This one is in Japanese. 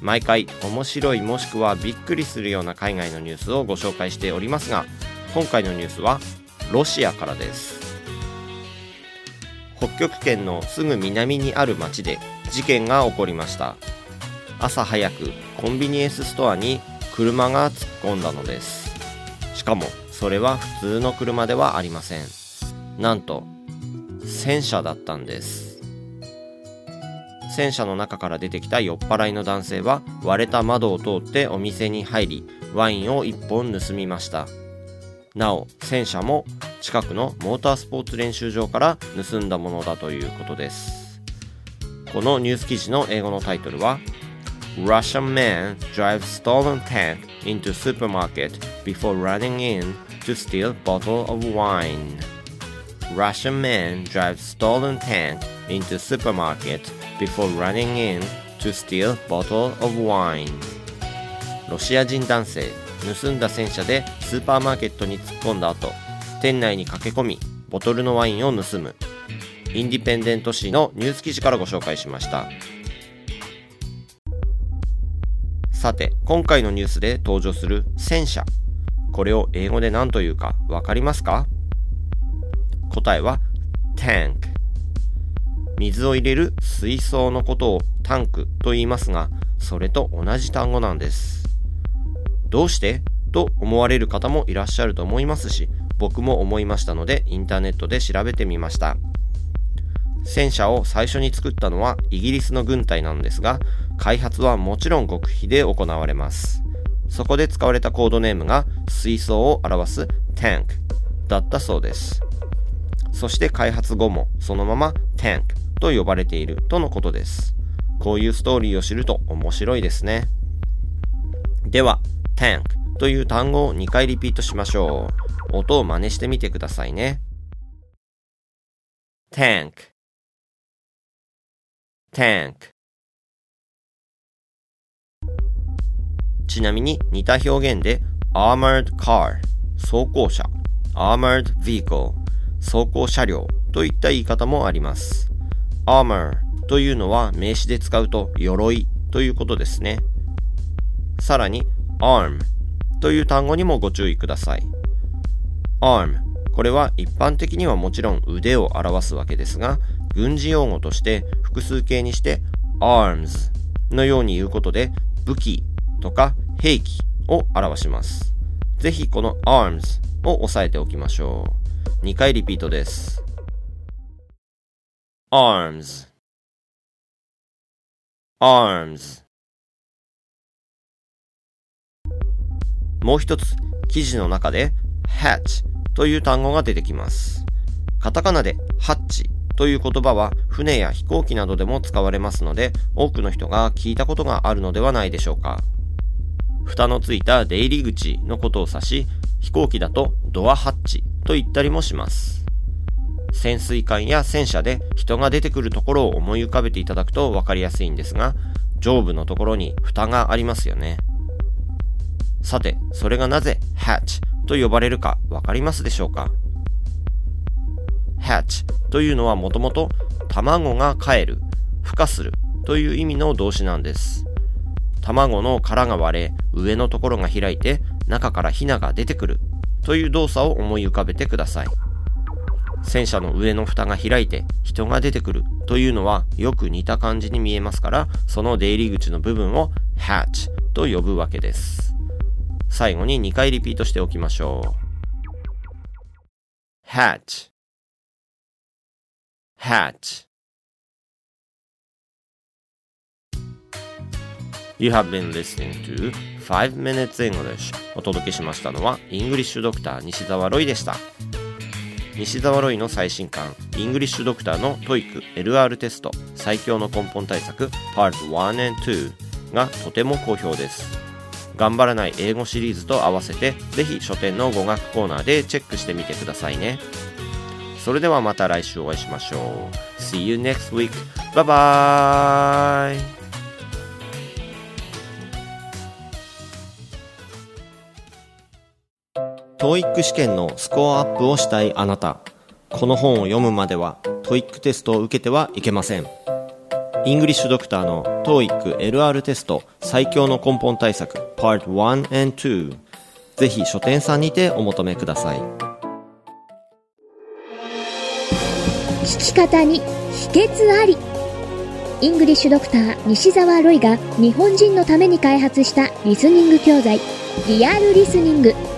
毎回面白いもしくはびっくりするような海外のニュースをご紹介しておりますが今回のニュースはロシアからです。北極圏のすぐ南にある町で事件が起こりました。朝早くコンビニエンスストアに車が突っ込んだのです。しかもそれは普通の車ではありません。なんと戦車だったんです。戦車の中から出てきた酔っ払いの男性は割れた窓を通ってお店に入りワインを1本盗みましたなお戦車も近くのモータースポーツ練習場から盗んだものだということですこのニュース記事の英語のタイトルは Russian man drives stolen tank into supermarket before running in to steal bottle of wine. Russian man drives stolen tank into supermarket before running in to steal bottle of wine. ロシア人男性盗んだ戦車でスーパーマーケットに突っ込んだ後店内に駆け込みボトルのワインを盗む。インディペンデント紙のニュース記事からご紹介しました。さて今回のニュースで登場する戦車。これを英語で何というかわかりますか？答えは tank 水を入れる水槽のことをタンクと言いますがそれと同じ単語なんです。どうして？と思われる方もいらっしゃると思いますし僕も思いましたのでインターネットで調べてみました。戦車を最初に作ったのはイギリスの軍隊なのですが開発はもちろん極秘で行われます。そこで使われたコードネームが水槽を表す tank だったそうです。そして開発後もそのまま tank と呼ばれているとのことです。こういうストーリーを知ると面白いですね。では tank という単語を2回リピートしましょう。音を真似してみてくださいね。tank tank ちなみに似た表現で armored car 装甲車 armored vehicle 装甲車両といった言い方もあります。Armor というのは名詞で使うと鎧ということですねさらに arm という単語にもご注意ください arm これは一般的にはもちろん腕を表すわけですが軍事用語として複数形にして arms のように言うことで武器とか兵器を表します。ぜひこの arms を押さえておきましょう。2回リピートです。Arms arms もう一つ記事の中で hatch という単語が出てきます。カタカナでハッチという言葉は船や飛行機などでも使われますので多くの人が聞いたことがあるのではないでしょうか。蓋のついた出入り口のことを指し、飛行機だとドアハッチと言ったりもします。潜水艦や戦車で人が出てくるところを思い浮かべていただくと分かりやすいんですが、上部のところに蓋がありますよね。さて、それがなぜ hatch と呼ばれるか分かりますでしょうか？hatch というのはもともと卵が帰る、孵化するという意味の動詞なんです。卵の殻が割れ、上のところが開いて、中からヒナが出てくるという動作を思い浮かべてください。戦車の上の蓋が開いて人が出てくるというのはよく似た感じに見えますから、その出入り口の部分を hatch と呼ぶわけです。最後に2回リピートしておきましょう。hatch hatch You have been listening to 5 Minutes English お届けしましたのはイングリッシュドクター西澤ロイでした西澤ロイの最新刊イングリッシュドクターの TOEIC LR テスト最強の根本対策 Part1&2 がとても好評です。頑張らない英語シリーズと合わせてぜひ書店の語学コーナーでチェックしてみてくださいね。それではまた来週お会いしましょう。See you next week バイバーイ。TOEIC 試験のスコアアップをしたいあなた。この本を読むまでは TOEIC テストを受けてはいけません。イングリッシュドクターの TOEIC LR テスト最強の根本対策 Part 1 and 2ぜひ書店さんにてお求めください。聞き方に秘訣あり。イングリッシュドクター西澤ロイが日本人のために開発したリスニング教材リアルリスニング。